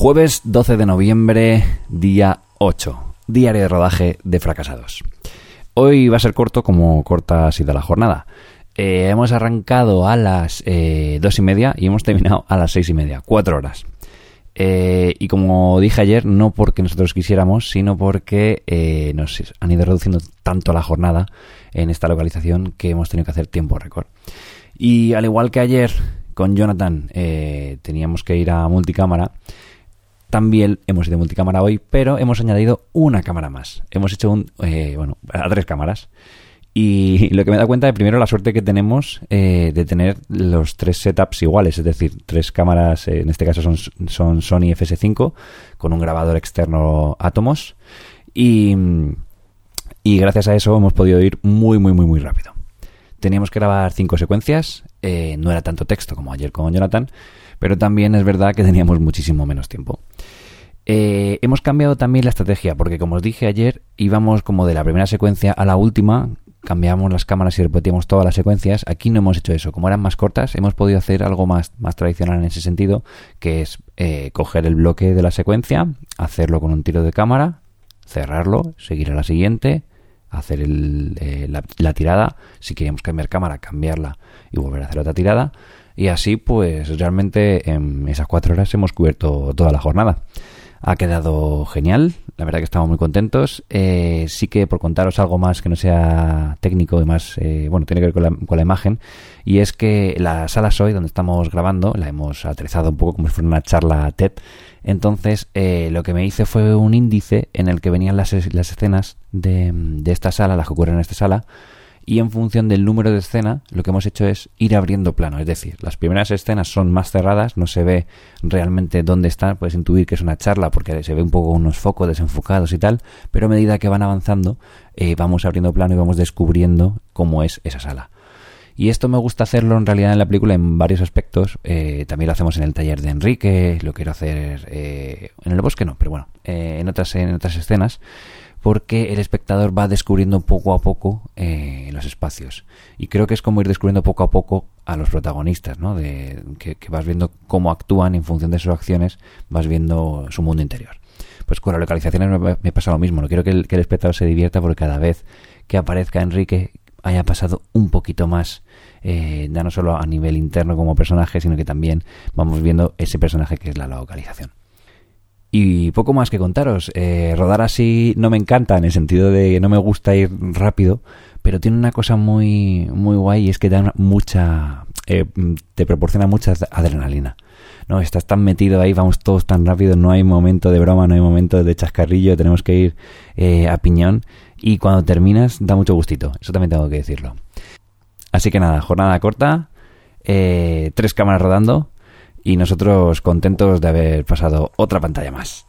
Jueves 12 de noviembre, día 8, diario de rodaje de fracasados. Hoy va a ser corto como corta ha sido la jornada. Eh, hemos arrancado a las eh, dos y media y hemos terminado a las seis y media, cuatro horas. Eh, y como dije ayer, no porque nosotros quisiéramos, sino porque eh, nos han ido reduciendo tanto la jornada en esta localización que hemos tenido que hacer tiempo récord. Y al igual que ayer con Jonathan teníamos que ir a multicámara, también hemos ido multicámara hoy, pero hemos añadido una cámara más. Hemos hecho un, eh, bueno, a tres cámaras. Y lo que me da cuenta de primero la suerte que tenemos eh, de tener los tres setups iguales, es decir, tres cámaras, eh, en este caso son, son Sony FS5 con un grabador externo Atomos y, y gracias a eso hemos podido ir muy muy muy muy rápido. Teníamos que grabar cinco secuencias, eh, no era tanto texto como ayer con Jonathan, pero también es verdad que teníamos muchísimo menos tiempo. Eh, hemos cambiado también la estrategia, porque como os dije ayer, íbamos como de la primera secuencia a la última, cambiábamos las cámaras y repetíamos todas las secuencias. Aquí no hemos hecho eso. Como eran más cortas, hemos podido hacer algo más, más tradicional en ese sentido, que es eh, coger el bloque de la secuencia, hacerlo con un tiro de cámara, cerrarlo, seguir a la siguiente, hacer el, eh, la, la tirada. Si queríamos cambiar cámara, cambiarla y volver a hacer otra tirada. Y así, pues realmente en esas cuatro horas hemos cubierto toda la jornada. Ha quedado genial, la verdad que estamos muy contentos. Eh, sí que por contaros algo más que no sea técnico y más, eh, bueno, tiene que ver con la, con la, imagen, y es que la sala Soy, donde estamos grabando, la hemos aterrizado un poco como si fuera una charla TED. Entonces, eh, lo que me hice fue un índice en el que venían las, las escenas de, de esta sala, las que ocurren en esta sala, y en función del número de escena lo que hemos hecho es ir abriendo plano, es decir, las primeras escenas son más cerradas, no se ve realmente dónde están, puedes intuir que es una charla porque se ve un poco unos focos desenfocados y tal, pero a medida que van avanzando eh, vamos abriendo plano y vamos descubriendo cómo es esa sala. Y esto me gusta hacerlo en realidad en la película en varios aspectos. Eh, también lo hacemos en el taller de Enrique, lo quiero hacer eh, en el bosque, no, pero bueno, eh, en, otras, en otras escenas porque el espectador va descubriendo poco a poco eh, los espacios. Y creo que es como ir descubriendo poco a poco a los protagonistas, ¿no? De, que, vas viendo cómo actúan en función de sus acciones, vas viendo su mundo interior. Pues con las localizaciones me, me pasa lo mismo, no quiero que el, que el espectador se divierta porque cada vez que aparezca Enrique haya pasado un poquito más, eh, ya no solo a nivel interno como personaje, sino que también vamos viendo ese personaje que es la localización. Y poco más que contaros. Eh, rodar así no me encanta en el sentido de que no me gusta ir rápido, pero tiene una cosa muy, muy guay y es que da mucha, eh, te proporciona mucha adrenalina. No, estás tan metido ahí, vamos todos tan rápido, no hay momento de broma, no hay momento de chascarrillo, tenemos que ir eh, a piñón y cuando terminas da mucho gustito, eso también tengo que decirlo. Así que nada, jornada corta, eh, tres cámaras rodando y nosotros contentos de haber pasado otra pantalla más.